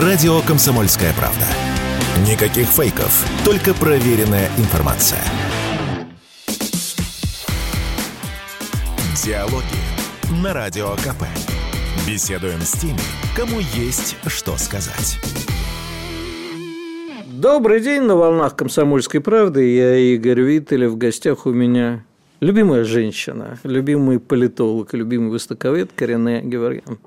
Радио «Комсомольская правда». Никаких фейков, только проверенная информация. Диалоги на Радио КП. Беседуем с теми, кому есть что сказать. Добрый день на волнах «Комсомольской правды». Я Игорь Виттель. В гостях у меня любимая женщина, любимый политолог, любимый востоковед Корене Геворгян.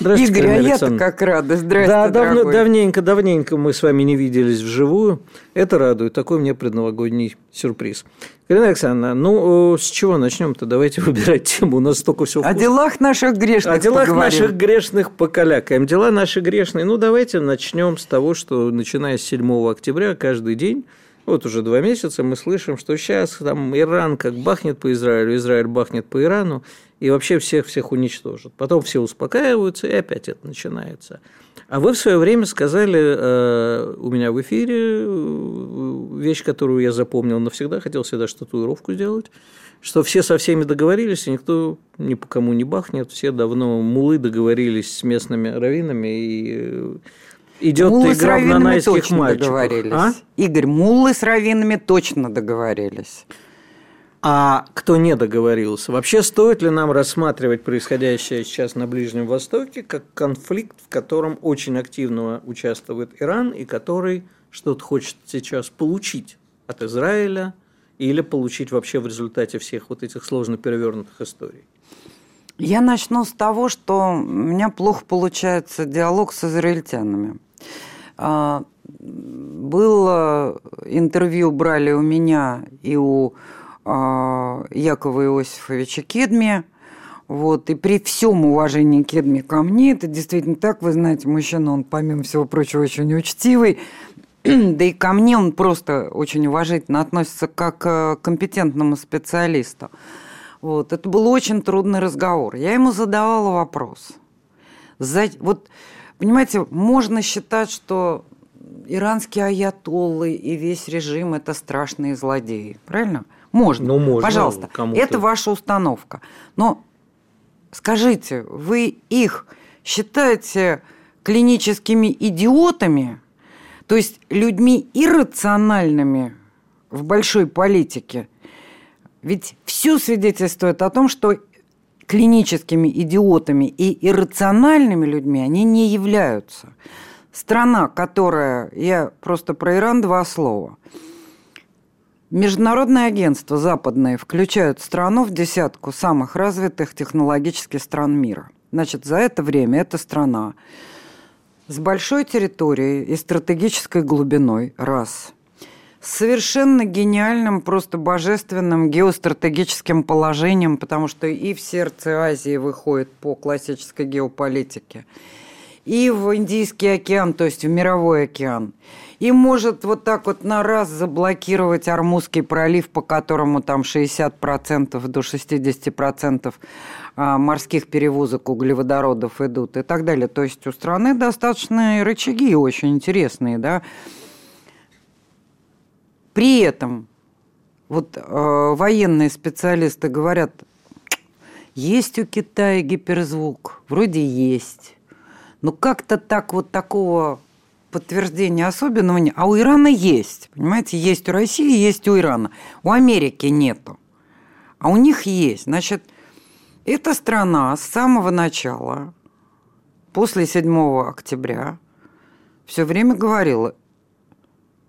Здравствуйте, Игорь, а я-то как рада. Здравствуйте, Да, давно, давненько, давненько мы с вами не виделись вживую. Это радует. Такой мне предновогодний сюрприз. Галина Александровна, ну с чего начнем-то? Давайте выбирать тему. У нас столько всего. О делах наших грешных. О делах поговорим. наших грешных покалякаем. Дела наши грешные. Ну, давайте начнем с того, что начиная с 7 октября каждый день вот уже два месяца мы слышим, что сейчас там Иран как бахнет по Израилю, Израиль бахнет по Ирану, и вообще всех-всех уничтожат. Потом все успокаиваются, и опять это начинается. А вы в свое время сказали э, у меня в эфире э, вещь, которую я запомнил навсегда, хотел всегда татуировку сделать, что все со всеми договорились, и никто ни по кому не бахнет, все давно мулы договорились с местными раввинами, и идет Муллы игра в нанайских точно мальчиков. договорились. А? Игорь, муллы с раввинами точно договорились. А кто не договорился? Вообще стоит ли нам рассматривать происходящее сейчас на Ближнем Востоке как конфликт, в котором очень активно участвует Иран и который что-то хочет сейчас получить от Израиля или получить вообще в результате всех вот этих сложно перевернутых историй? Я начну с того, что у меня плохо получается диалог с израильтянами. А, было интервью брали у меня и у а, Якова Иосифовича Кедми. Вот, и при всем уважении Кедми ко мне, это действительно так, вы знаете, мужчина, он, помимо всего прочего, очень учтивый, да и ко мне он просто очень уважительно относится как к компетентному специалисту. Вот, это был очень трудный разговор. Я ему задавала вопрос. За, вот, понимаете, можно считать, что иранские аятоллы и весь режим – это страшные злодеи. Правильно? Можно. Ну, можно. Пожалуйста. Это ваша установка. Но скажите, вы их считаете клиническими идиотами, то есть людьми иррациональными в большой политике? Ведь все свидетельствует о том, что клиническими идиотами и иррациональными людьми они не являются. Страна, которая... Я просто про Иран два слова. Международные агентства западные включают страну в десятку самых развитых технологических стран мира. Значит, за это время эта страна с большой территорией и стратегической глубиной – раз – совершенно гениальным, просто божественным геостратегическим положением, потому что и в сердце Азии выходит по классической геополитике, и в Индийский океан, то есть в мировой океан, и может вот так вот на раз заблокировать Армузский пролив, по которому там 60% до 60% а, морских перевозок углеводородов идут и так далее. То есть у страны достаточно рычаги очень интересные, да, при этом вот э, военные специалисты говорят, есть у Китая гиперзвук, вроде есть, но как-то так вот такого подтверждения особенного нет. А у Ирана есть, понимаете, есть у России, есть у Ирана. У Америки нету, а у них есть. Значит, эта страна с самого начала, после 7 октября, все время говорила,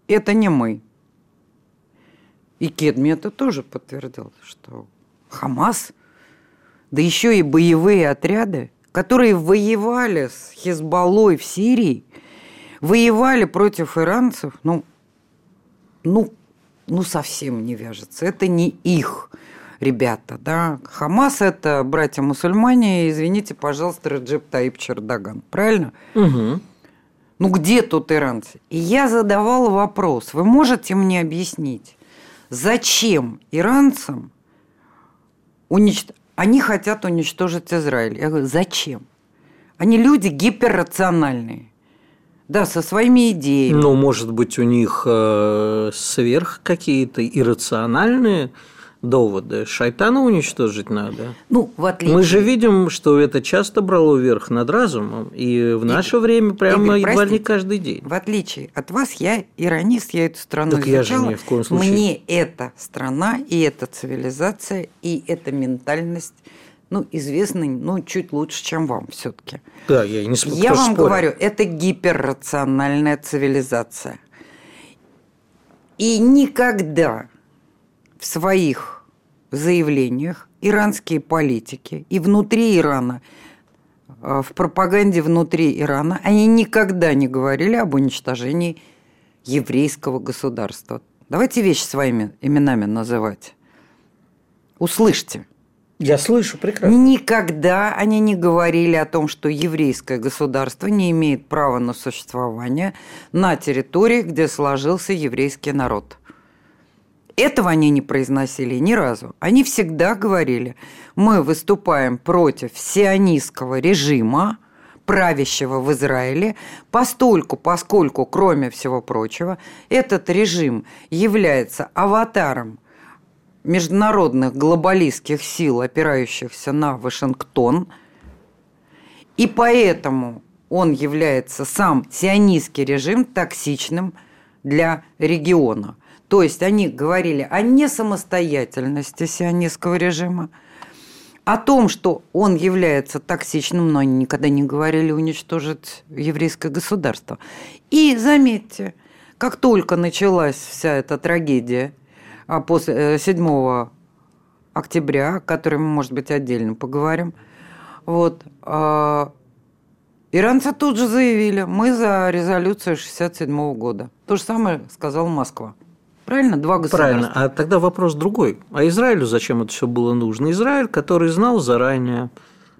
это не мы, и Кедми это тоже подтвердил, что Хамас, да еще и боевые отряды, которые воевали с Хизбаллой в Сирии, воевали против иранцев, ну, ну, ну совсем не вяжется. Это не их ребята, да. Хамас – это братья-мусульмане, извините, пожалуйста, Раджеп Таип Чердаган. Правильно? Угу. Ну, где тут иранцы? И я задавала вопрос. Вы можете мне объяснить, зачем иранцам уничтожить... Они хотят уничтожить Израиль. Я говорю, зачем? Они люди гиперрациональные. Да, со своими идеями. Ну, может быть, у них э, сверх какие-то иррациональные доводы. Шайтана уничтожить надо. Ну, в отличие... Мы же видим, что это часто брало верх над разумом, и в наше Игорь, время прямо Игорь, едва не каждый день. В отличие от вас, я иронист, я эту страну так изучала. Я же не в коем случае. Мне эта страна и эта цивилизация и эта ментальность ну, известны, ну, чуть лучше, чем вам все-таки. Да, я не спорю. Я вам спорю. говорю, это гиперрациональная цивилизация. И никогда в своих заявлениях иранские политики и внутри Ирана, э, в пропаганде внутри Ирана, они никогда не говорили об уничтожении еврейского государства. Давайте вещи своими именами называть. Услышьте. Я слышу прекрасно. Никогда они не говорили о том, что еврейское государство не имеет права на существование на территории, где сложился еврейский народ. Этого они не произносили ни разу. Они всегда говорили, мы выступаем против сионистского режима, правящего в Израиле, постольку, поскольку, кроме всего прочего, этот режим является аватаром международных глобалистских сил, опирающихся на Вашингтон, и поэтому он является сам сионистский режим токсичным для региона. То есть они говорили о несамостоятельности сионистского режима, о том, что он является токсичным, но они никогда не говорили уничтожить еврейское государство. И заметьте, как только началась вся эта трагедия а после 7 э, октября, о которой мы, может быть, отдельно поговорим, вот, а, иранцы тут же заявили, мы за резолюцию 67 года. То же самое сказала Москва. Правильно? Два государства. Правильно. А тогда вопрос другой. А Израилю зачем это все было нужно? Израиль, который знал заранее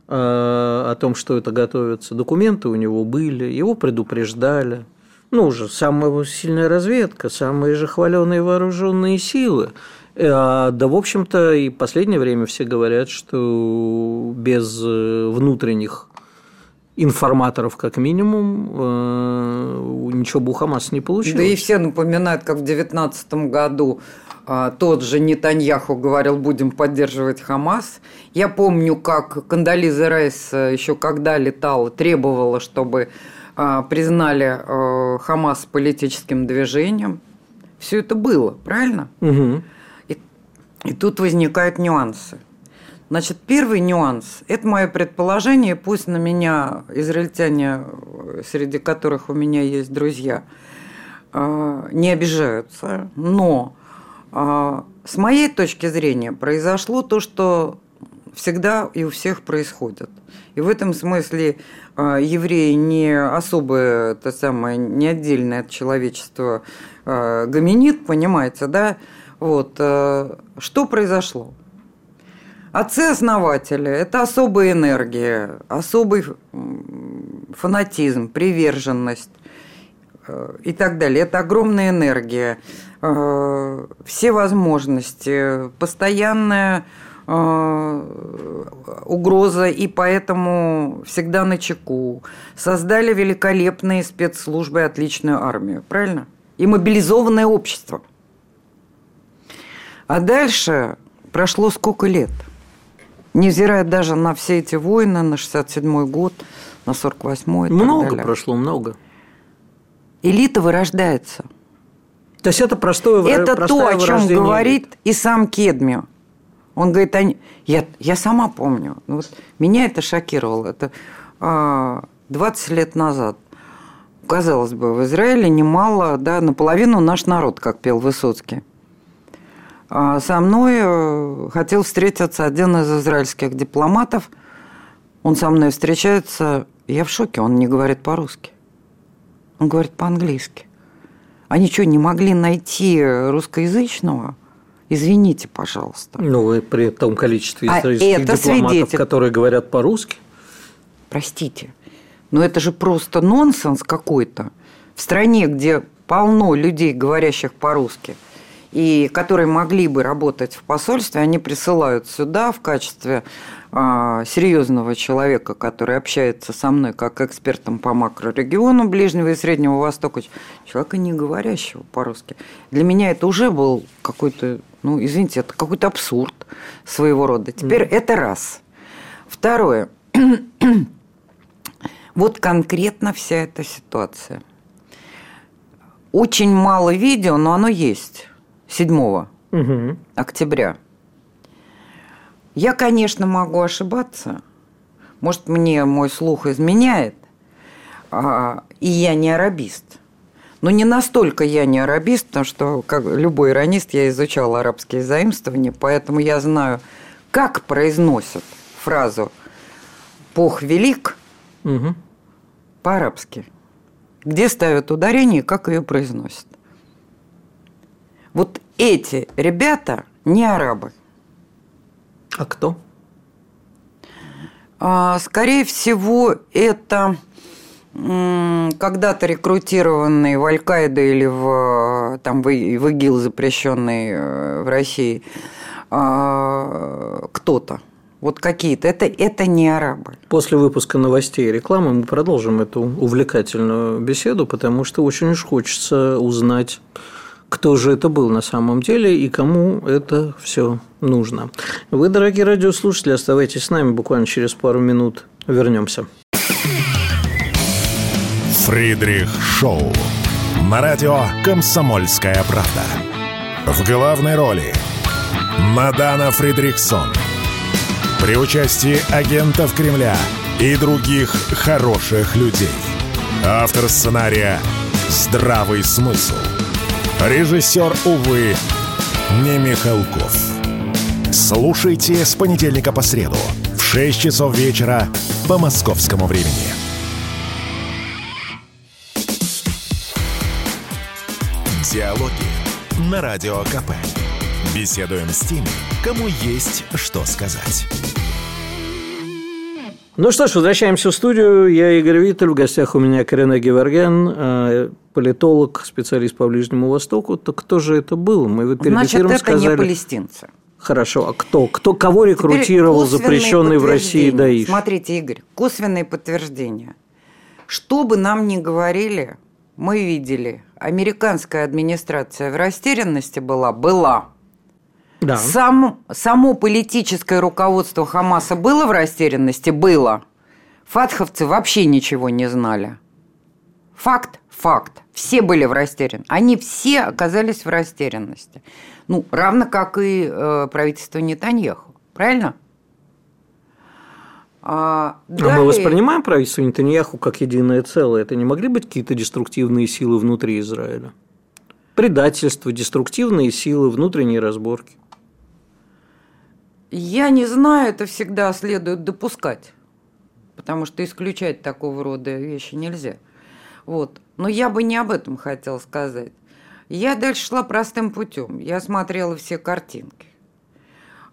э, о том, что это готовится, документы у него были, его предупреждали. Ну, уже самая сильная разведка, самые же хваленые вооруженные силы. Э, да, в общем-то, и в последнее время все говорят, что без э, внутренних информаторов, как минимум, э, ничего бы у Хамаса не получилось. Да и все напоминают, как в 2019 году а, тот же Нетаньяху говорил, будем поддерживать Хамас. Я помню, как Кандализа Райс э, еще когда летала, требовала, чтобы а, признали э, Хамас политическим движением. Все это было, правильно? Угу. И, и тут возникают нюансы. Значит, первый нюанс – это мое предположение, пусть на меня израильтяне, среди которых у меня есть друзья, а, не обижаются, но а, с моей точки зрения произошло то, что всегда и у всех происходит. И в этом смысле евреи не особое, это самое, не отдельное от человечества гоминид, понимаете, да? Вот. Что произошло? Отцы-основатели – это особая энергия, особый фанатизм, приверженность и так далее. Это огромная энергия, все возможности, постоянная угроза, и поэтому всегда на чеку. Создали великолепные спецслужбы, отличную армию, правильно? И мобилизованное общество. А дальше прошло сколько лет – Невзирая даже на все эти войны, на 67-й год, на 48-й. Много прошло, много. Элита вырождается. То есть это простое Это то, о чем говорит и сам Кедми. Он говорит, они... я, я сама помню. Ну вот меня это шокировало. Это а, 20 лет назад. Казалось бы, в Израиле немало, да, наполовину наш народ, как пел Высоцкий. А со мной э, хотел встретиться один из израильских дипломатов. Он со мной встречается, я в шоке, он не говорит по-русски. Он говорит по-английски. Они что, не могли найти русскоязычного? Извините, пожалуйста. Ну, вы при том количестве а израильских дипломатов, свидетель... которые говорят по-русски? Простите, но это же просто нонсенс какой-то. В стране, где полно людей, говорящих по-русски – и которые могли бы работать в посольстве, они присылают сюда в качестве а, серьезного человека, который общается со мной как экспертом по макрорегиону Ближнего и Среднего Востока, человека не говорящего по-русски. Для меня это уже был какой-то, ну, извините, это какой-то абсурд своего рода. Теперь mm. это раз. Второе. вот конкретно вся эта ситуация. Очень мало видео, но оно есть. 7 угу. октября. Я, конечно, могу ошибаться. Может, мне мой слух изменяет, а, и я не арабист. Но не настолько я не арабист, потому что, как любой иронист, я изучал арабские заимствования, поэтому я знаю, как произносят фразу «Бог велик» угу. по-арабски. Где ставят ударение и как ее произносят. Вот эти ребята не арабы. А кто? А, скорее всего, это когда-то рекрутированные в Аль-Каиду или в, там, в, ИГИЛ, запрещенный э, в России, а, кто-то. Вот какие-то. Это, это не арабы. После выпуска новостей и рекламы мы продолжим эту увлекательную беседу, потому что очень уж хочется узнать кто же это был на самом деле и кому это все нужно. Вы, дорогие радиослушатели, оставайтесь с нами, буквально через пару минут вернемся. Фридрих Шоу. На радио «Комсомольская правда». В главной роли Мадана Фридрихсон. При участии агентов Кремля и других хороших людей. Автор сценария «Здравый смысл». Режиссер, увы, не Михалков. Слушайте с понедельника по среду в 6 часов вечера по московскому времени. Диалоги на Радио КП. Беседуем с теми, кому есть что сказать. Ну что ж, возвращаемся в студию. Я Игорь Виттель. В гостях у меня Карина Геворген, э, политолог, специалист по Ближнему Востоку. То кто же это был? Мы перед Значит, эфиром это сказали... не палестинцы. Хорошо, а кто? Кто кого рекрутировал запрещенный в России Даиш? Смотрите, Игорь, косвенные подтверждения. Что бы нам ни говорили, мы видели, американская администрация в растерянности была, была. Да. Сам, само политическое руководство Хамаса было в растерянности? Было. Фатховцы вообще ничего не знали. Факт – факт. Все были в растерянности. Они все оказались в растерянности. Ну, равно как и э, правительство Нетаньяху. Правильно? А, далее... а мы воспринимаем правительство Нетаньяху как единое целое. Это не могли быть какие-то деструктивные силы внутри Израиля? Предательство, деструктивные силы, внутренние разборки. Я не знаю, это всегда следует допускать, потому что исключать такого рода вещи нельзя. Вот. Но я бы не об этом хотела сказать. Я дальше шла простым путем. Я смотрела все картинки.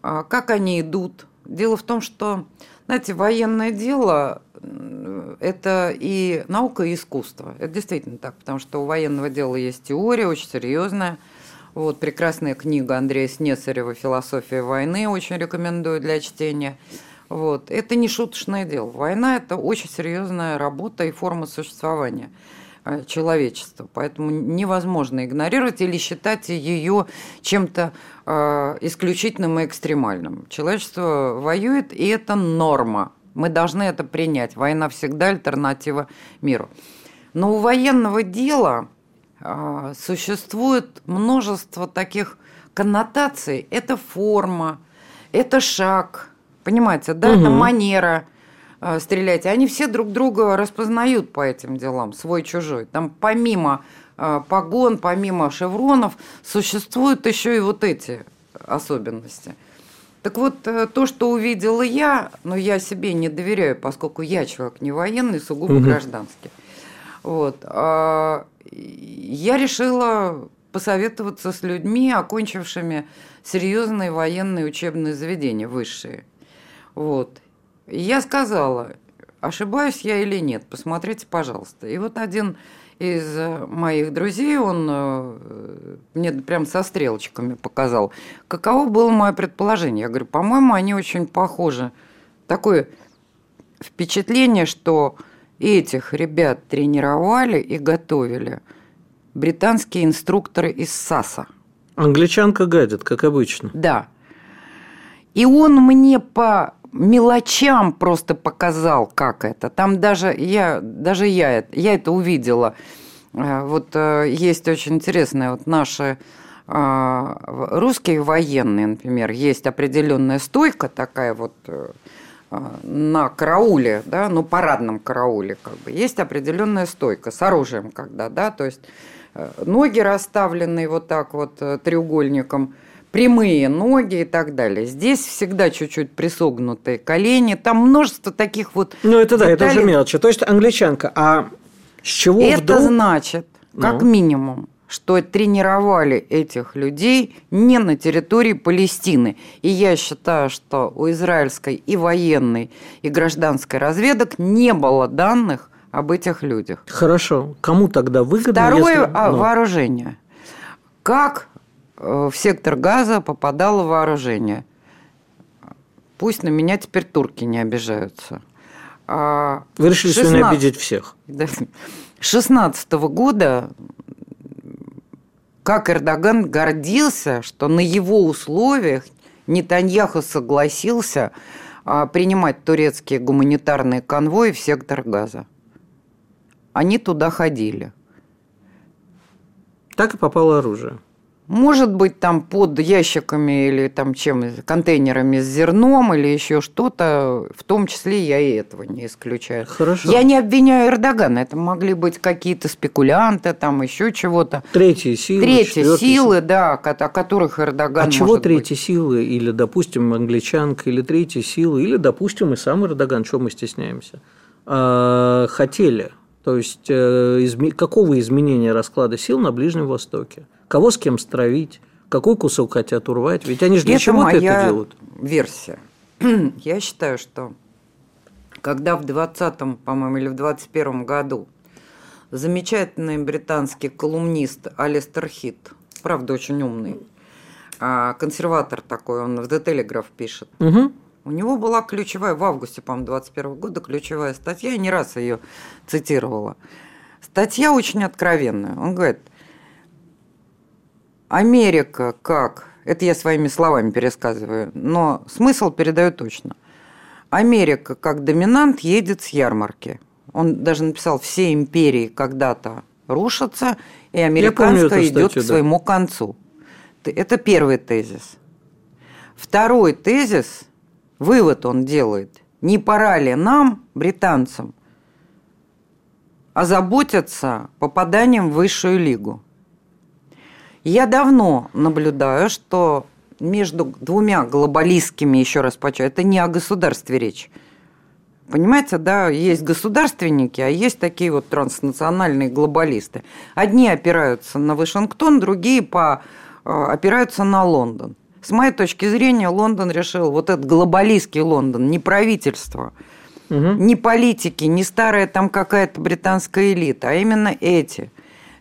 А как они идут. Дело в том, что, знаете, военное дело – это и наука, и искусство. Это действительно так, потому что у военного дела есть теория очень серьезная – вот, прекрасная книга Андрея Снесарева «Философия войны» очень рекомендую для чтения. Вот. Это не шуточное дело. Война – это очень серьезная работа и форма существования э, человечества. Поэтому невозможно игнорировать или считать ее чем-то э, исключительным и экстремальным. Человечество воюет, и это норма. Мы должны это принять. Война всегда альтернатива миру. Но у военного дела существует множество таких коннотаций. Это форма, это шаг, понимаете, да, угу. это манера а, стрелять. они все друг друга распознают по этим делам, свой-чужой. Там помимо а, погон, помимо шевронов, существуют еще и вот эти особенности. Так вот, э, то, что увидела я, но я себе не доверяю, поскольку я человек не военный, сугубо угу. гражданский. Вот я решила посоветоваться с людьми, окончившими серьезные военные учебные заведения высшие. Вот. Я сказала, ошибаюсь я или нет, посмотрите, пожалуйста. И вот один из э, моих друзей, он э, мне прям со стрелочками показал, каково было мое предположение. Я говорю, по-моему, они очень похожи. Такое впечатление, что этих ребят тренировали и готовили британские инструкторы из САСа. Англичанка гадит, как обычно. Да. И он мне по мелочам просто показал, как это. Там даже я, даже я, я это увидела. Э, вот э, есть очень интересное, вот наши э, русские военные, например, есть определенная стойка такая вот на карауле, да, ну, парадном карауле, как бы, есть определенная стойка с оружием, когда, да, то есть ноги расставлены вот так вот треугольником – прямые ноги и так далее. Здесь всегда чуть-чуть присогнутые колени. Там множество таких вот Ну, это да, это уже мелочи. То есть англичанка. А с чего Это вдруг... значит, как ну? минимум, что тренировали этих людей не на территории Палестины. И я считаю, что у израильской и военной, и гражданской разведок не было данных об этих людях. Хорошо. Кому тогда выгодно? Второе если... Ну. вооружение. Как Э, в сектор газа попадало вооружение. Пусть на меня теперь турки не обижаются. А Вы решили 16... сегодня обидеть всех. 16 -го года как Эрдоган гордился, что на его условиях Нетаньяху согласился а, принимать турецкие гуманитарные конвои в сектор газа. Они туда ходили. Так и попало оружие. Может быть, там под ящиками или там чем, контейнерами с зерном или еще что-то, в том числе я и этого не исключаю. Хорошо. Я не обвиняю Эрдогана, это могли быть какие-то спекулянты, там еще чего-то. Третьи силы. Третьи силы, да, о которых Эрдоган А чего третьи быть. силы, или, допустим, англичанка, или третьи силы, или, допустим, и сам Эрдоган, чего мы стесняемся, а, хотели? То есть, э, какого изменения расклада сил на Ближнем Востоке? Кого с кем стравить, какой кусок хотят урвать. Ведь они же для чего-то это делают. версия. Я считаю, что когда в 20-м, по-моему, или в 21-м году замечательный британский колумнист Алистер Хит, правда, очень умный, а, консерватор такой, он в The Telegraph пишет, угу. У него была ключевая, в августе, по-моему, 21 года, ключевая статья, я не раз ее цитировала. Статья очень откровенная. Он говорит – Америка как? Это я своими словами пересказываю, но смысл передаю точно. Америка как доминант едет с ярмарки. Он даже написал, все империи когда-то рушатся, и американская помню идет к своему да. концу. Это первый тезис. Второй тезис, вывод он делает, не пора ли нам, британцам, озаботиться попаданием в высшую лигу? Я давно наблюдаю, что между двумя глобалистскими, еще раз почаю, это не о государстве речь. Понимаете, да, есть государственники, а есть такие вот транснациональные глобалисты. Одни опираются на Вашингтон, другие по, э, опираются на Лондон. С моей точки зрения, Лондон решил, вот этот глобалистский Лондон, не правительство, угу. не политики, не старая там какая-то британская элита, а именно эти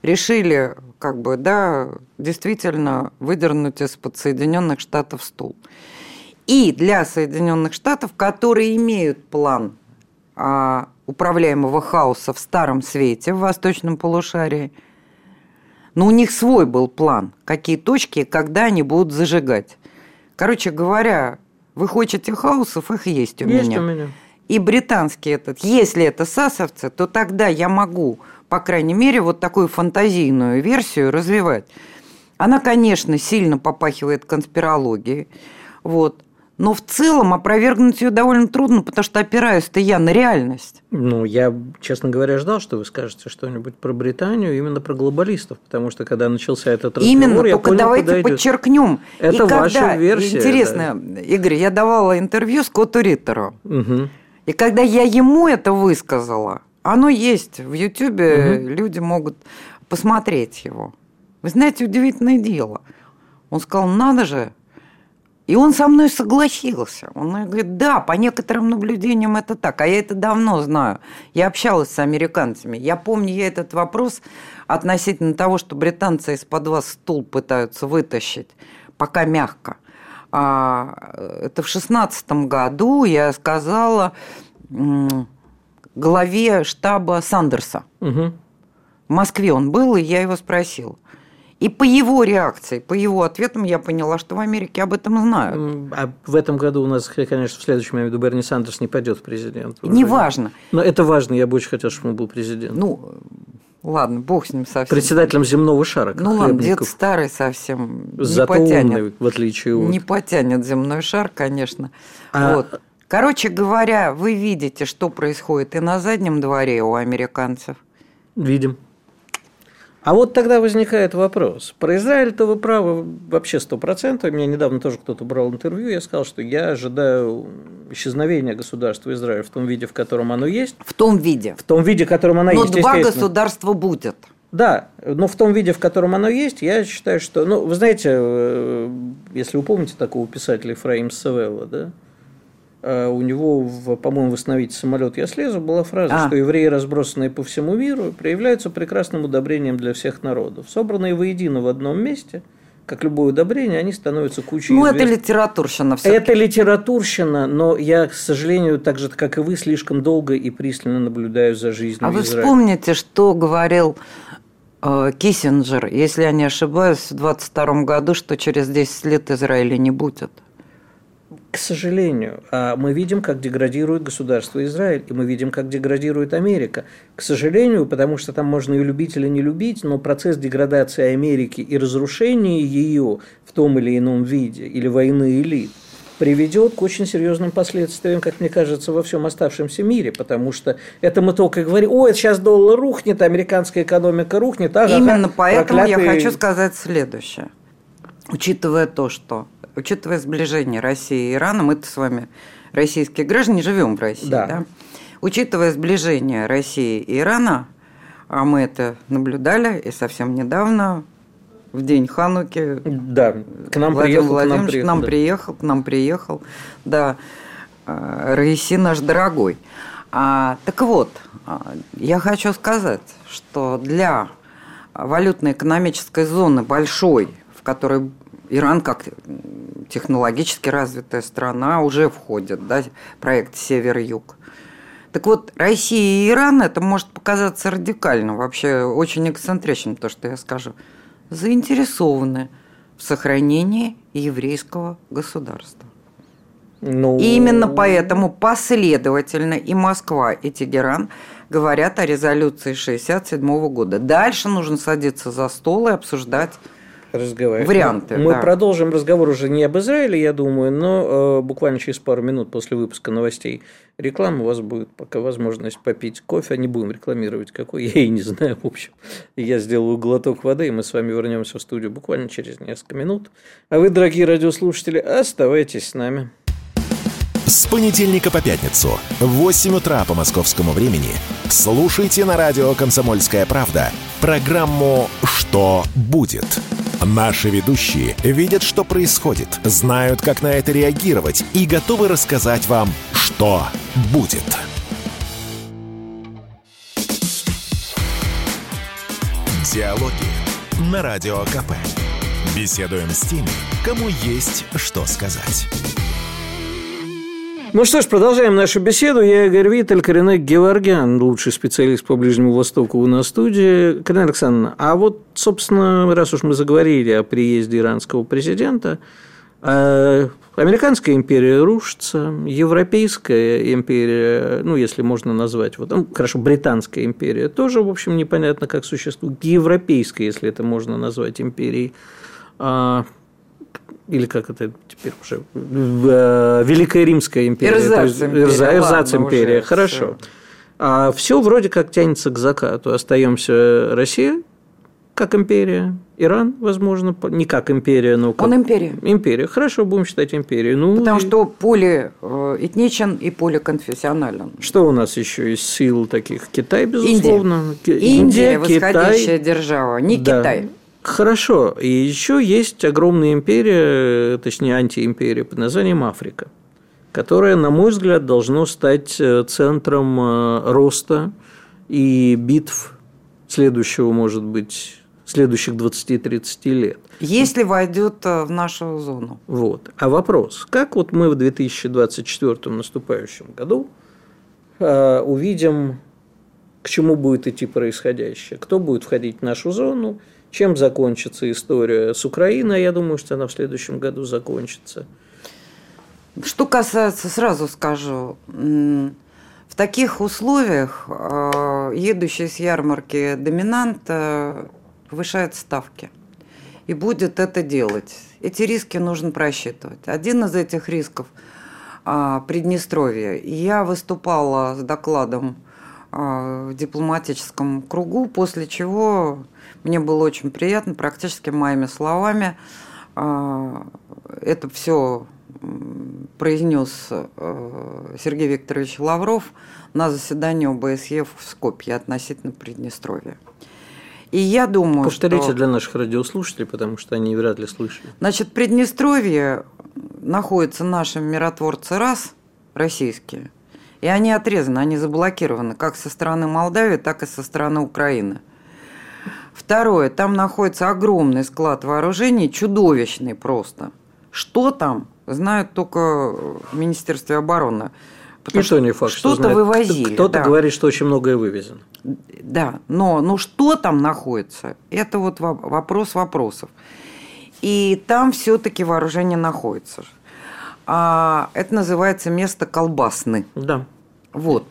решили как бы, да, действительно выдернуть из-под Соединенных Штатов стул. И для Соединенных Штатов, которые имеют план а, управляемого хаоса в Старом Свете, в Восточном полушарии, но у них свой был план, какие точки, когда они будут зажигать. Короче говоря, вы хотите хаосов, их есть у есть меня. У меня. И британский этот, если это сасовцы, то тогда я могу по крайней мере, вот такую фантазийную версию развивать. Она, конечно, сильно попахивает конспирологией, вот, но в целом опровергнуть ее довольно трудно, потому что опираюсь-то я на реальность. Ну, я, честно говоря, ждал, что вы скажете что-нибудь про Британию, именно про глобалистов, потому что когда начался этот разговор, Именно, я только понял, давайте подчеркнем. Это и ваша когда, версия. Интересно, да. Игорь, я давала интервью Скотту Риттеру. Угу. И когда я ему это высказала, оно есть в Ютубе, угу. люди могут посмотреть его. Вы знаете, удивительное дело. Он сказал, надо же, И он со мной согласился. Он говорит, да, по некоторым наблюдениям это так. А я это давно знаю. Я общалась с американцами. Я помню я этот вопрос относительно того, что британцы из-под вас стул пытаются вытащить. Пока мягко. А, это в шестнадцатом году я сказала главе штаба Сандерса. Угу. В Москве он был, и я его спросила. И по его реакции, по его ответам я поняла, что в Америке об этом знают. А в этом году у нас, конечно, в следующем году Берни Сандерс не пойдет в президент. Неважно. Но это важно, я бы очень хотел, чтобы он был президент. Ну, ладно, бог с ним совсем. Председателем земного шара. Ну ладно, дед старый совсем. Зато не потянет. умный, в отличие от... Не потянет земной шар, конечно. А... Вот. Короче говоря, вы видите, что происходит и на заднем дворе у американцев. Видим. А вот тогда возникает вопрос. Про Израиль-то вы правы вообще сто процентов. Меня недавно тоже кто-то брал интервью, я сказал, что я ожидаю исчезновения государства Израиль в том виде, в котором оно есть. В том виде. В том виде, в котором оно но есть, Но два государства будет. Да, но в том виде, в котором оно есть, я считаю, что... Ну, вы знаете, э, если вы помните такого писателя Ефраим Савелла, да, у него, по-моему, восстановить самолет я слезу, была фраза, а. что евреи, разбросанные по всему миру, проявляются прекрасным удобрением для всех народов. Собранные воедино в одном месте, как любое удобрение, они становятся кучей Ну, это литературщина все Это литературщина, но я, к сожалению, так же, как и вы, слишком долго и пристально наблюдаю за жизнью А вы вспомните, что говорил э, Киссинджер, если я не ошибаюсь, в 22 году, что через 10 лет Израиля не будет к сожалению, а мы видим, как деградирует государство Израиль, и мы видим, как деградирует Америка. К сожалению, потому что там можно и любить или не любить, но процесс деградации Америки и разрушения ее в том или ином виде, или войны элит, приведет к очень серьезным последствиям, как мне кажется, во всем оставшемся мире, потому что это мы только говорим, ой, сейчас доллар рухнет, американская экономика рухнет. Ага, Именно поэтому проклятые... я хочу сказать следующее. Учитывая то, что учитывая сближение России и Ирана, мы-то с вами, российские граждане, живем в России, да. да? Учитывая сближение России и Ирана, а мы это наблюдали и совсем недавно, в день Хануки. Да, к нам Владимир приехал, Владимирович к нам приехал, к нам приехал, к нам приехал, да, э, Раиси наш дорогой. А, так вот, а, я хочу сказать, что для валютно-экономической зоны большой, в которой Иран как технологически развитая страна уже входит, да, проект Север-Юг. Так вот, Россия и Иран, это может показаться радикально, вообще очень эксцентричным, то, что я скажу, заинтересованы в сохранении еврейского государства. Ну... И именно поэтому последовательно и Москва, и Тегеран говорят о резолюции 1967 года. Дальше нужно садиться за стол и обсуждать разговаривать. Варианты. Мы да. продолжим разговор уже не об Израиле, я думаю, но э, буквально через пару минут после выпуска новостей рекламы у вас будет пока возможность попить кофе. Не будем рекламировать какой, я и не знаю, в общем. Я сделаю глоток воды, и мы с вами вернемся в студию буквально через несколько минут. А вы, дорогие радиослушатели, оставайтесь с нами. С понедельника по пятницу в 8 утра по московскому времени слушайте на радио «Комсомольская правда» программу «Что будет?». Наши ведущие видят, что происходит, знают, как на это реагировать и готовы рассказать вам, что будет. Диалоги на Радио КП. Беседуем с теми, кому есть что сказать. Ну что ж, продолжаем нашу беседу. Я Игорь Виттель, Коренек Геворгян, лучший специалист по Ближнему Востоку у нас в студии. Карина Александровна, а вот, собственно, раз уж мы заговорили о приезде иранского президента, э, Американская империя рушится, Европейская империя, ну, если можно назвать, вот, ну, хорошо, Британская империя тоже, в общем, непонятно, как существует, Европейская, если это можно назвать империей, а, или как это теперь уже, э, Великая Римская империя. Эрзац империя. Эрза, Эрзац империя, уже, хорошо. Все. А все вроде как тянется к закату. Остаемся Россия, как империя, Иран, возможно, не как империя, но как... Он империя. Империя. Хорошо, будем считать империей. Ну, Потому и... что полиэтничен и поликонфессионален. Что у нас еще из сил таких? Китай, безусловно. Индия, Индия восходящая Китай. держава. Не да. Китай. Хорошо. И еще есть огромная империя, точнее антиимперия под названием Африка, которая, на мой взгляд, должна стать э, центром э, роста и битв следующего, может быть, следующих 20-30 лет. Если войдет э, в нашу зону. Вот. А вопрос, как вот мы в 2024 наступающем году увидим, к чему будет идти происходящее, кто будет входить в нашу зону, чем закончится история с Украиной? Я думаю, что она в следующем году закончится. Что касается, сразу скажу, в таких условиях а, едущий с ярмарки доминант э, повышает ставки и будет это делать. Эти риски нужно просчитывать. Один из этих рисков а, Приднестровье. Я выступала с докладом в дипломатическом кругу, после чего мне было очень приятно, практически моими словами. А, это все произнес э, Сергей Викторович Лавров на заседании ОБСЕ в Скопье относительно Приднестровья. И я думаю, Повторите что... для наших радиослушателей, потому что они вряд ли слышали. Значит, Приднестровье находятся наши миротворцы раз, российские, и они отрезаны, они заблокированы как со стороны Молдавии, так и со стороны Украины – Второе, там находится огромный склад вооружений, чудовищный просто. Что там, знают только в Министерстве обороны. Потому И что не факт, что Что-то вывозили. Кто-то да. говорит, что очень многое вывезено. Да, но ну что там находится, это вот вопрос вопросов. И там все-таки вооружение находится. А это называется место колбасны. Да. Вот.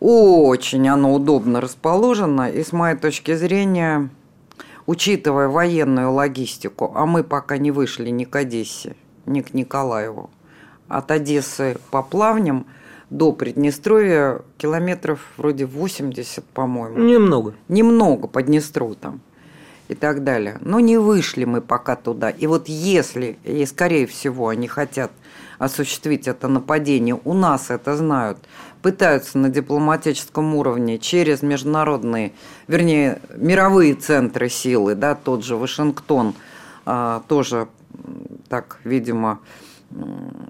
Очень оно удобно расположено, и с моей точки зрения, учитывая военную логистику, а мы пока не вышли ни к Одессе, ни к Николаеву, от Одессы по плавням до Приднестровья километров вроде 80, по-моему. Немного. Немного по Днестру там и так далее. Но не вышли мы пока туда. И вот если, и скорее всего, они хотят осуществить это нападение, у нас это знают, пытаются на дипломатическом уровне через международные, вернее, мировые центры силы, да, тот же Вашингтон, а, тоже так, видимо,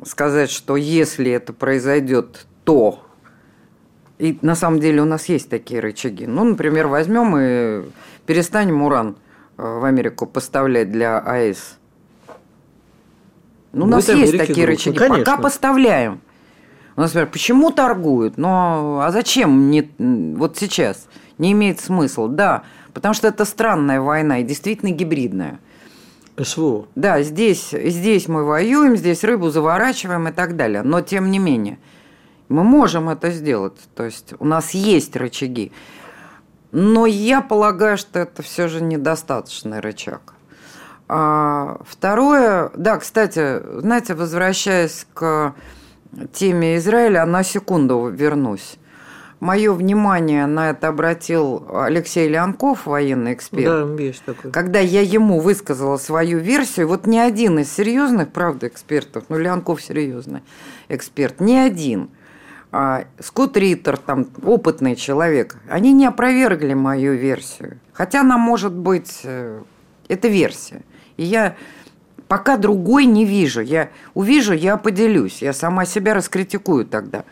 сказать, что если это произойдет, то и на самом деле у нас есть такие рычаги. Ну, например, возьмем и перестанем уран э, в Америку поставлять для АЭС. Ну, у нас есть такие групп. рычаги. Ну, Пока поставляем. У нас говорят, почему торгуют? Но а зачем не, вот сейчас? Не имеет смысла. Да, потому что это странная война и действительно гибридная. СВО. Да, здесь, здесь мы воюем, здесь рыбу заворачиваем и так далее. Но тем не менее, мы можем это сделать. То есть у нас есть рычаги. Но я полагаю, что это все же недостаточный рычаг. А второе, да, кстати, знаете, возвращаясь к теме Израиля, на секунду вернусь. Мое внимание на это обратил Алексей Леонков, военный эксперт. Да, есть такой. Когда я ему высказала свою версию, вот ни один из серьезных, правда, экспертов, ну, Леонков серьезный эксперт, ни один, а, Скотт Риттер, там, опытный человек, они не опровергли мою версию. Хотя она может быть, э, это версия. И я Пока другой не вижу. Я увижу, я поделюсь. Я сама себя раскритикую тогда.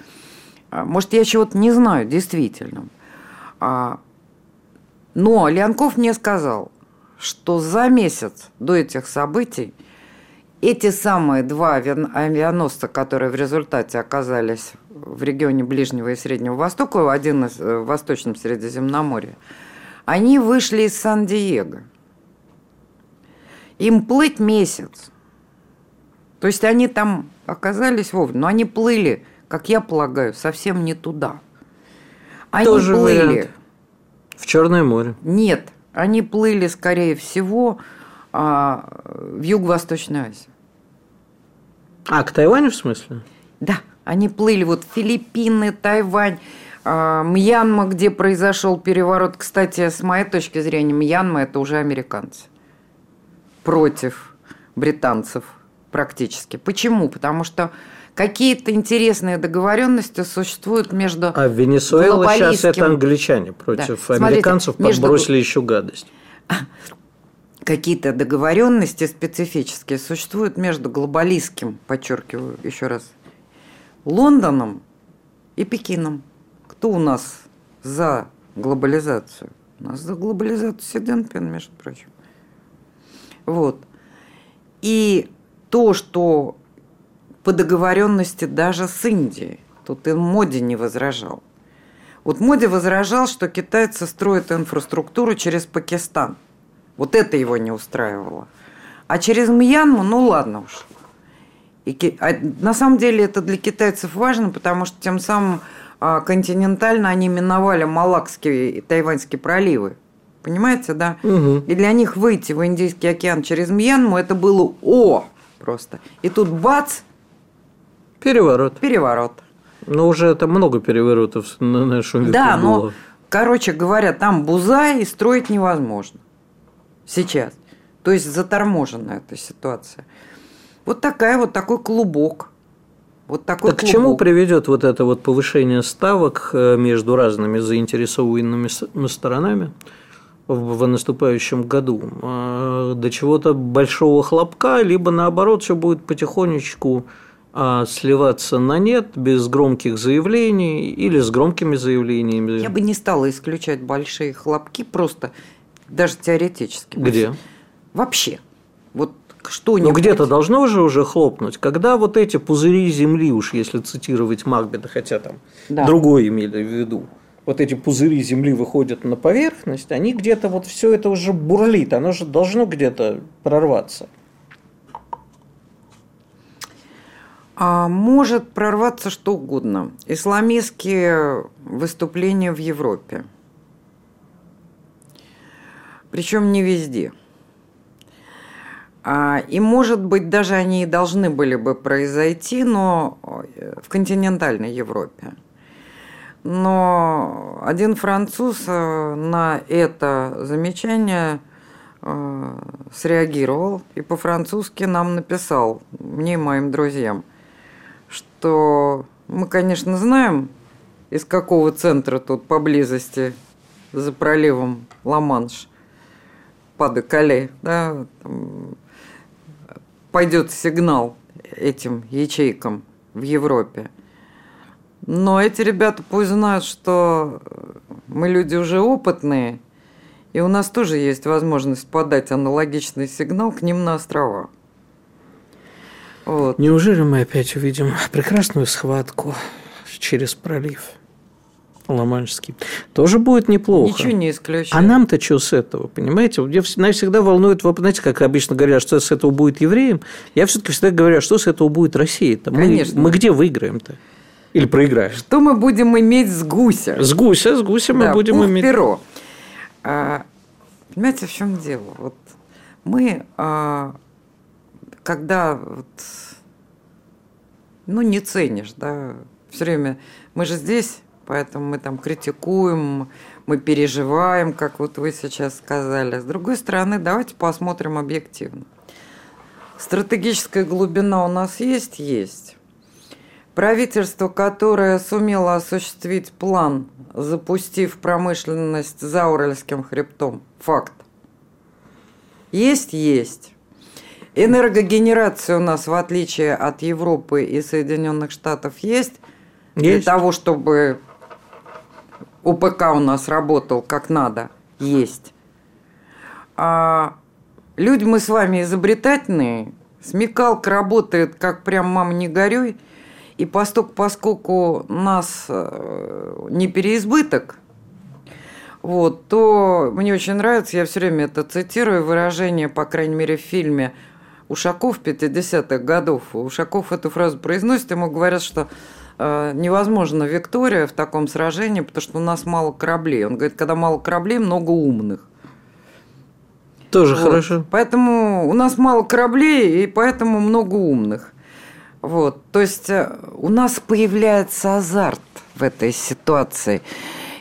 А, может, я чего-то не знаю, действительно. А, но Леонков мне сказал, что за месяц до этих событий эти самые два авианосца, которые в результате оказались в регионе Ближнего и Среднего Востока, один из, э, в Восточном Средиземноморье, они вышли из Сан-Диего – им плыть месяц. То есть они там оказались вовремя, но они плыли, как я полагаю, совсем не туда. Они Тоже плыли вариант. в Черное море. Нет, они плыли, скорее всего, а, в Юго-Восточную Азию. А, к Тайваню в смысле? Да, они плыли вот Филиппины, Тайвань, а, Мьянма, где произошел переворот. Кстати, с моей точки зрения, Мьянма это уже американцы против британцев практически. Почему? Потому что какие-то интересные договоренности существуют между А Венесуэла сейчас это англичане против да. американцев Смотрите, подбросили между, еще гадость. какие-то договоренности специфические существуют между глобалистским, подчеркиваю еще раз, Лондоном и Пекином. Кто у нас за глобализацию? У нас за глобализацию Си Цзиньпин, между прочим. Вот. И то, что по договоренности даже с Индией, тут и Моди не возражал. Вот Моди возражал, что китайцы строят инфраструктуру через Пакистан. Вот это его не устраивало. А через Мьянму, ну ладно уж. И, а на самом деле это для китайцев важно, потому что тем самым а, континентально они миновали Малакские и Тайваньские проливы. Понимаете, да? Угу. И для них выйти в Индийский океан через Мьянму это было о просто. И тут бац! Переворот. Переворот. Ну, уже это много переворотов на нашем веку Да, было. но, короче говоря, там буза и строить невозможно. Сейчас. То есть заторможена эта ситуация. Вот такая вот такой клубок. Вот такой так клубок. к чему приведет вот это вот повышение ставок э, между разными заинтересованными сторонами в наступающем году? Э, до чего-то большого хлопка, либо наоборот все будет потихонечку а, сливаться на нет без громких заявлений или с громкими заявлениями? Я бы не стала исключать большие хлопки, просто даже теоретически. Где? Вообще. Вот что-нибудь. Но где-то должно же уже хлопнуть. Когда вот эти пузыри земли, уж если цитировать Макбета, хотя там да. другое имели в виду, вот эти пузыри земли выходят на поверхность, они где-то вот все это уже бурлит, оно же должно где-то прорваться. А может прорваться что угодно. Исламистские выступления в Европе. Причем не везде. А, и, может быть, даже они и должны были бы произойти, но э, в континентальной Европе. Но один француз э, на это замечание э, среагировал и по-французски нам написал, мне и моим друзьям, что мы, конечно, знаем, из какого центра тут поблизости за проливом Ла-Манш, Паде-Кале, да, пойдет сигнал этим ячейкам в Европе. Но эти ребята пусть знают, что мы люди уже опытные, и у нас тоже есть возможность подать аналогичный сигнал к ним на острова. Вот. Неужели мы опять увидим прекрасную схватку через пролив? Ломанжский. Тоже будет неплохо. Ничего не исключаю. А нам-то что с этого, понимаете? Меня всегда волнует, вы знаете, как обычно говорят, что с этого будет евреям. Я все-таки всегда говорю, а что с этого будет России-то? Мы, мы где выиграем-то? Или проиграем? Что мы будем иметь с гуся? С гуся, с гуся мы да, будем иметь. перо. А, понимаете, в чем дело? Вот мы, а, когда вот, ну, не ценишь, да, все время, мы же здесь Поэтому мы там критикуем, мы переживаем, как вот вы сейчас сказали. С другой стороны, давайте посмотрим объективно. Стратегическая глубина у нас есть? Есть. Правительство, которое сумело осуществить план, запустив промышленность за Уральским хребтом. Факт. Есть? Есть. Энергогенерация у нас, в отличие от Европы и Соединенных Штатов, есть. Есть. Для того, чтобы УПК у нас работал как надо, есть. А люди мы с вами изобретательные, смекалка работает как прям мам не горюй, и поскольку, поскольку нас э, не переизбыток, вот, то мне очень нравится, я все время это цитирую, выражение, по крайней мере, в фильме Ушаков 50-х годов. Ушаков эту фразу произносит, ему говорят, что Э, невозможно Виктория в таком сражении, потому что у нас мало кораблей. Он говорит, когда мало кораблей, много умных. Тоже вот. хорошо. Поэтому у нас мало кораблей, и поэтому много умных. Вот. То есть э, у нас появляется азарт в этой ситуации.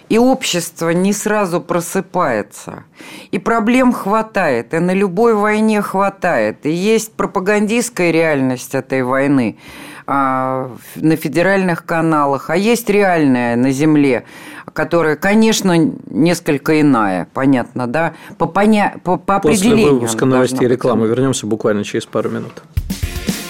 И общество не сразу просыпается. И проблем хватает, и на любой войне хватает. И есть пропагандистская реальность этой войны – а, на федеральных каналах, а есть реальная на земле, которая, конечно, несколько иная, понятно, да? По, поня... по, по После определению. выпуска новостей и рекламы вернемся буквально через пару минут.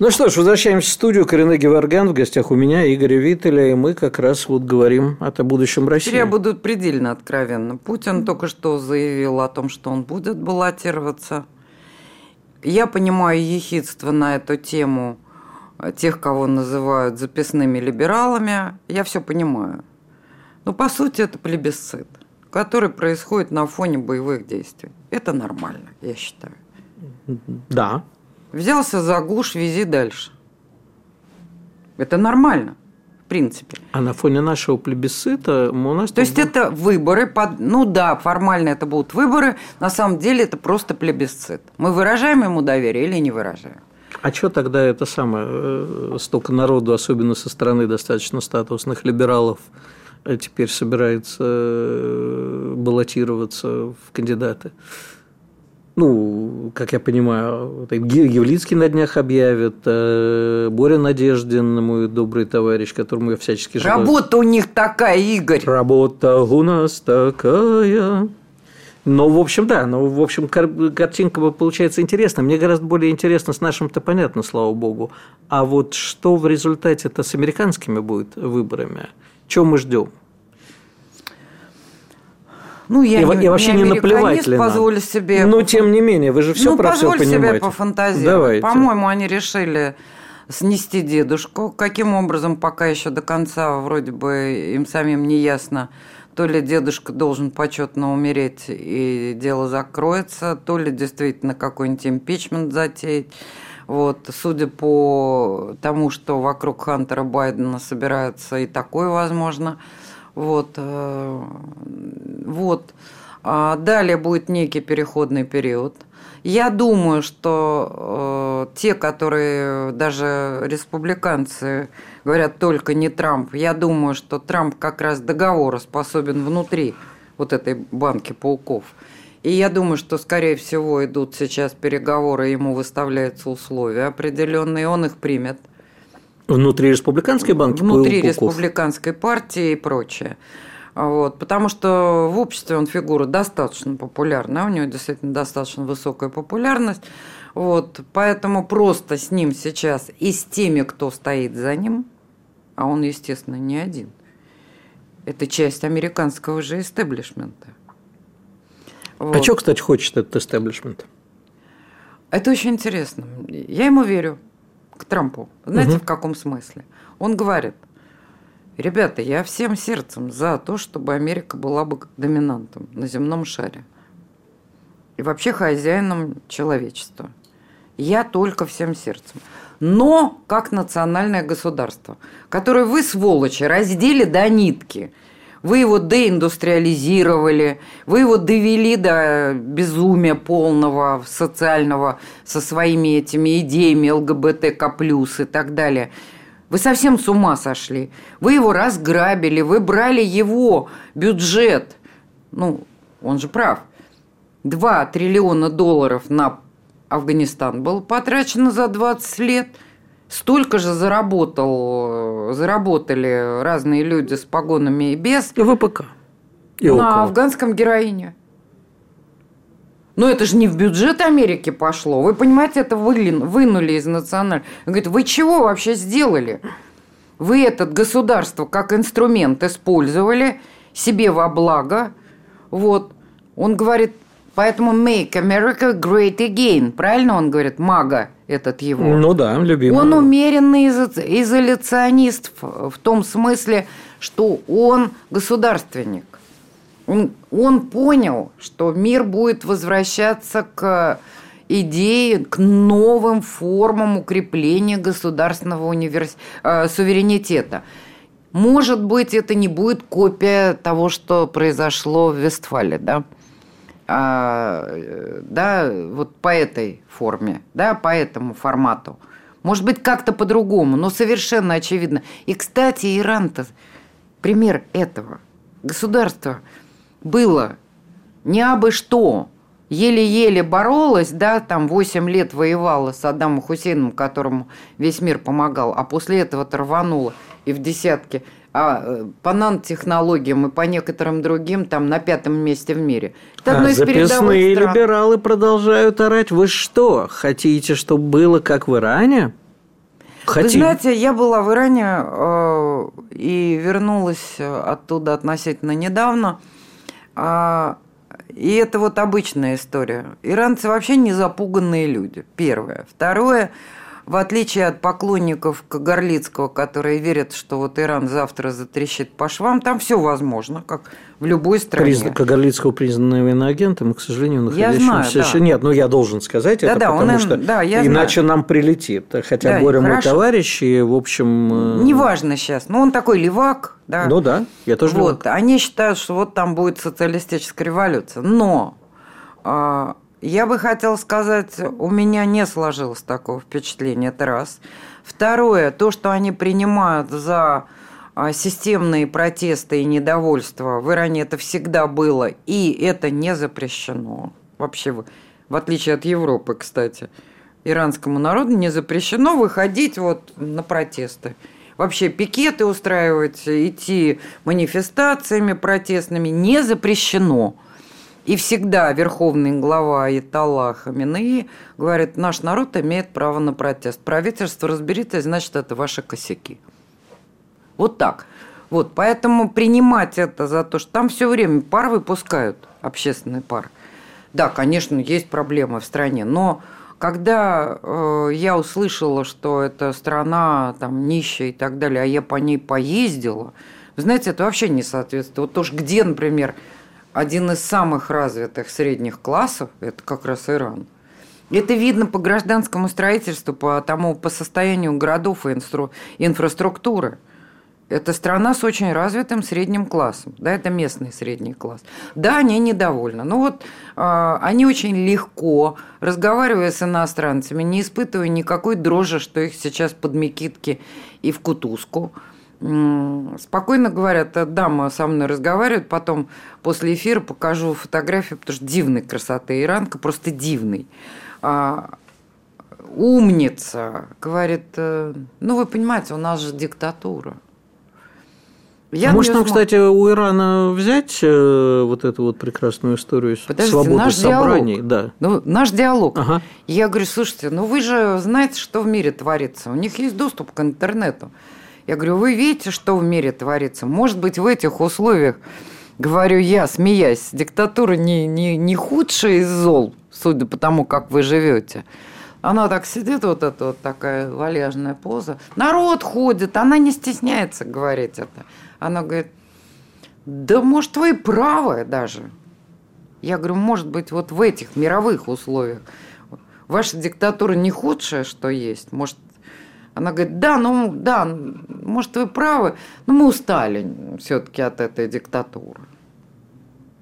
Ну что ж, возвращаемся в студию. Корене Геворгян в гостях у меня, Игоря Виттеля, и мы как раз вот говорим о будущем России. Теперь я буду предельно откровенна. Путин только что заявил о том, что он будет баллотироваться. Я понимаю ехидство на эту тему тех, кого называют записными либералами. Я все понимаю. Но по сути это плебисцит, который происходит на фоне боевых действий. Это нормально, я считаю. Да. Взялся за глушь, вези дальше. Это нормально, в принципе. А на фоне нашего плебисцита у нас... То есть это выборы, под... ну да, формально это будут выборы, на самом деле это просто плебисцит. Мы выражаем ему доверие или не выражаем? А что тогда это самое, э, столько народу, особенно со стороны достаточно статусных либералов, а теперь собирается э, баллотироваться в кандидаты. Ну, как я понимаю, Явлицкий на днях объявит, э, Боря Надеждин, мой добрый товарищ, которому я всячески желаю. Работа у них такая, Игорь. Работа у нас такая. Ну, в общем, да, ну, в общем, картинка получается интересна. Мне гораздо более интересно, с нашим-то понятно, слава богу. А вот что в результате-то с американскими будет выборами? Чего мы ждем? Ну, я и, не, и вообще не, не наплевать ли позволю себе. Ну, тем не менее, вы же все ну, про все понимаете. себе пофантазировать. Давайте. По-моему, они решили снести дедушку. Каким образом, пока еще до конца вроде бы им самим не ясно. То ли дедушка должен почетно умереть и дело закроется, то ли действительно какой-нибудь импичмент затеять. Вот, судя по тому, что вокруг Хантера Байдена собирается и такое возможно. Вот, э, вот. А далее будет некий переходный период. Я думаю, что э, те, которые даже республиканцы говорят только не Трамп, я думаю, что Трамп как раз договора способен внутри вот этой банки пауков. И я думаю, что, скорее всего, идут сейчас переговоры, ему выставляются условия определенные, он их примет – Внутри республиканской банки? Внутри республиканской партии и прочее. Вот, потому что в обществе он фигура достаточно популярная, у него действительно достаточно высокая популярность. Вот, поэтому просто с ним сейчас и с теми, кто стоит за ним, а он, естественно, не один, это часть американского же истеблишмента. А вот. А что, кстати, хочет этот истеблишмент? Это очень интересно. Я ему верю к Трампу. Знаете, угу. в каком смысле? Он говорит, ребята, я всем сердцем за то, чтобы Америка была бы доминантом на земном шаре. И вообще хозяином человечества. Я только всем сердцем. Но как национальное государство, которое вы, сволочи, раздели до нитки – вы его деиндустриализировали, вы его довели до безумия полного социального со своими этими идеями ЛГБТК+, и так далее. Вы совсем с ума сошли. Вы его разграбили, вы брали его бюджет. Ну, он же прав. 2 триллиона долларов на Афганистан было потрачено за 20 лет – Столько же заработал, заработали разные люди с погонами и без. И ВПК. И на около. афганском героине. Но это же не в бюджет Америки пошло. Вы понимаете, это вынули из национального. Он говорит, вы чего вообще сделали? Вы этот государство как инструмент использовали себе во благо. Вот. Он говорит, поэтому make America great again. Правильно он говорит, мага этот его. Ну да, любимый. Он умеренный изоляционист в том смысле, что он государственник. Он, он понял, что мир будет возвращаться к идее, к новым формам укрепления государственного универс... э, суверенитета. Может быть, это не будет копия того, что произошло в Вестфале, да? А, э, да, вот по этой форме, да, по этому формату. Может быть, как-то по-другому, но совершенно очевидно. И, кстати, Иран-то пример этого. Государство было не абы что, еле-еле боролась, да, там 8 лет воевала с Адамом Хусейном, которому весь мир помогал, а после этого рванула и в десятке а э, по нанотехнологиям и по некоторым другим там на пятом месте в мире. Это а записные либералы продолжают орать. Вы что, хотите, чтобы было как в Иране? Хотим. Вы знаете, я была в Иране э, и вернулась оттуда относительно недавно. Э, и это вот обычная история. Иранцы вообще не запуганные люди. Первое. Второе в отличие от поклонников Кагарлицкого, которые верят, что вот Иран завтра затрещит по швам, там все возможно, как в любой стране. Призна... Кагарлицкого признанного иноагентом, к сожалению, находящимся еще да. нет. Но я должен сказать да, это, да, потому он, что да, иначе знаю. нам прилетит. Хотя да, Боря мой товарищ, и, в общем... Э, Неважно сейчас, но он такой левак. Да. Ну да, я тоже Вот, левак. они считают, что вот там будет социалистическая революция. Но а, я бы хотела сказать, у меня не сложилось такого впечатления, это раз. Второе, то, что они принимают за а, системные протесты и недовольство, в Иране это всегда было, и это не запрещено. Вообще, в отличие от Европы, кстати. Иранскому народу не запрещено выходить вот на протесты. Вообще пикеты устраивать, идти манифестациями протестными не запрещено. И всегда верховный глава Итала Хаминеи говорит, наш народ имеет право на протест. Правительство разберите, значит, это ваши косяки. Вот так. Вот, поэтому принимать это за то, что там все время пар выпускают, общественный пар. Да, конечно, есть проблемы в стране, но когда э, я услышала, что эта страна там нищая и так далее, а я по ней поездила, знаете, это вообще не соответствует. Вот уж где, например, один из самых развитых средних классов, это как раз Иран. Это видно по гражданскому строительству, по тому, по состоянию городов и инстру, инфраструктуры. Это страна с очень развитым средним классом. Да, это местный средний класс. Да, они недовольны. Но вот э, они очень легко, разговаривая с иностранцами, не испытывая никакой дрожи, что их сейчас под Микитки и в кутузку – спокойно говорят, дама со мной разговаривает, потом после эфира покажу фотографию, потому что дивной красоты Иранка, просто дивный. А, умница, говорит, э, ну вы понимаете, у нас же диктатура. Я Может, нам, кстати, у Ирана взять э, вот эту вот прекрасную историю Подождите, свободы наш собраний? Диалог. Да. Ну, наш диалог. Ага. Я говорю, слушайте, ну вы же знаете, что в мире творится. У них есть доступ к интернету. Я говорю, вы видите, что в мире творится? Может быть, в этих условиях, говорю я, смеясь, диктатура не, не, не худшая из зол, судя по тому, как вы живете. Она так сидит, вот эта вот такая вальяжная поза. Народ ходит, она не стесняется говорить это. Она говорит, да может, вы правы даже. Я говорю, может быть, вот в этих мировых условиях ваша диктатура не худшая, что есть. Может, она говорит, да, ну да, может, вы правы, но мы устали все-таки от этой диктатуры.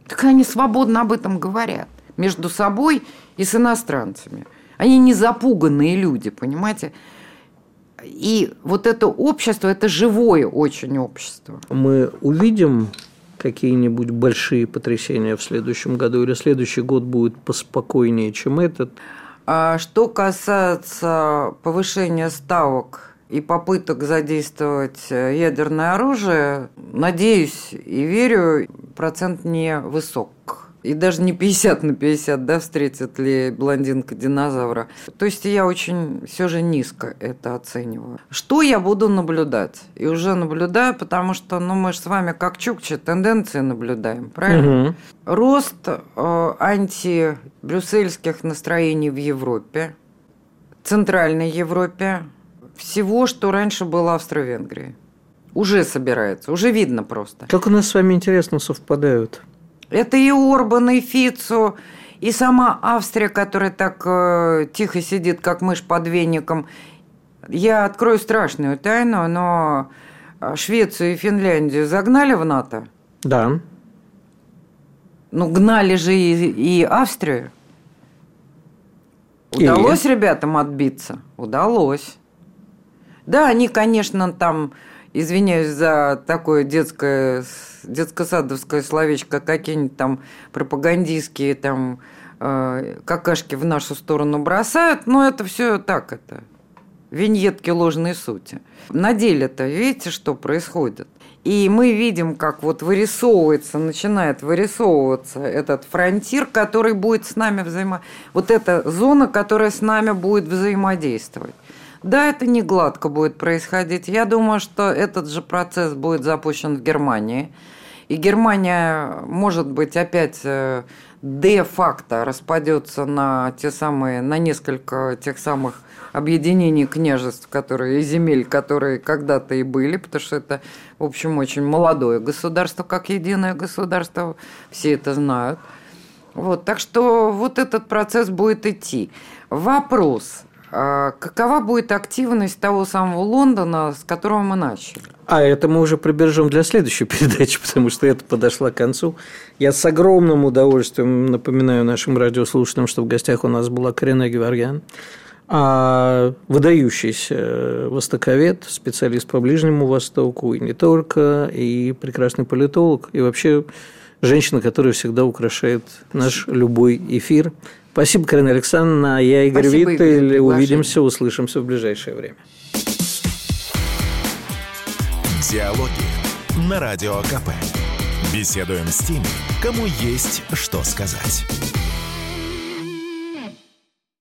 Так они свободно об этом говорят между собой и с иностранцами. Они не запуганные люди, понимаете? И вот это общество, это живое очень общество. Мы увидим какие-нибудь большие потрясения в следующем году, или следующий год будет поспокойнее, чем этот? А что касается повышения ставок и попыток задействовать э, ядерное оружие, надеюсь и верю, процент не высок и даже не 50 на 50, да, встретит ли блондинка динозавра. То есть я очень все же низко это оцениваю. Что я буду наблюдать? И уже наблюдаю, потому что, ну, мы же с вами как чукчи тенденции наблюдаем, правильно? Угу. Рост э, антибрюссельских настроений в Европе, Центральной Европе, всего, что раньше было Австро-Венгрии. Уже собирается, уже видно просто. Как у нас с вами интересно совпадают. Это и Орбан, и Фицу, и сама Австрия, которая так э, тихо сидит, как мышь под веником. Я открою страшную тайну, но а Швецию и Финляндию загнали в НАТО? Да. Ну, гнали же и, и Австрию. Удалось и... ребятам отбиться? Удалось. Да, они, конечно, там, извиняюсь за такое детское, детско-садовское словечко, какие-нибудь там пропагандистские там э, какашки в нашу сторону бросают, но это все так это. Виньетки ложной сути. На деле-то видите, что происходит? И мы видим, как вот вырисовывается, начинает вырисовываться этот фронтир, который будет с нами взаимо... Вот эта зона, которая с нами будет взаимодействовать. Да, это не гладко будет происходить. Я думаю, что этот же процесс будет запущен в Германии. И Германия, может быть, опять э, де-факто распадется на те самые, на несколько тех самых объединений княжеств, которые и земель, которые когда-то и были, потому что это, в общем, очень молодое государство, как единое государство, все это знают. Вот, так что вот этот процесс будет идти. Вопрос, какова будет активность того самого Лондона, с которого мы начали? А это мы уже прибережем для следующей передачи, потому что это подошла к концу. Я с огромным удовольствием напоминаю нашим радиослушателям, что в гостях у нас была Карина Геворгян, а выдающийся востоковед, специалист по Ближнему Востоку, и не только, и прекрасный политолог, и вообще женщина, которая всегда украшает наш любой эфир. Спасибо, Карина Александровна. Я Игорь Спасибо, Виттель. Игорь, Увидимся, услышимся в ближайшее время. Диалоги на Радио КП. Беседуем с теми, кому есть что сказать.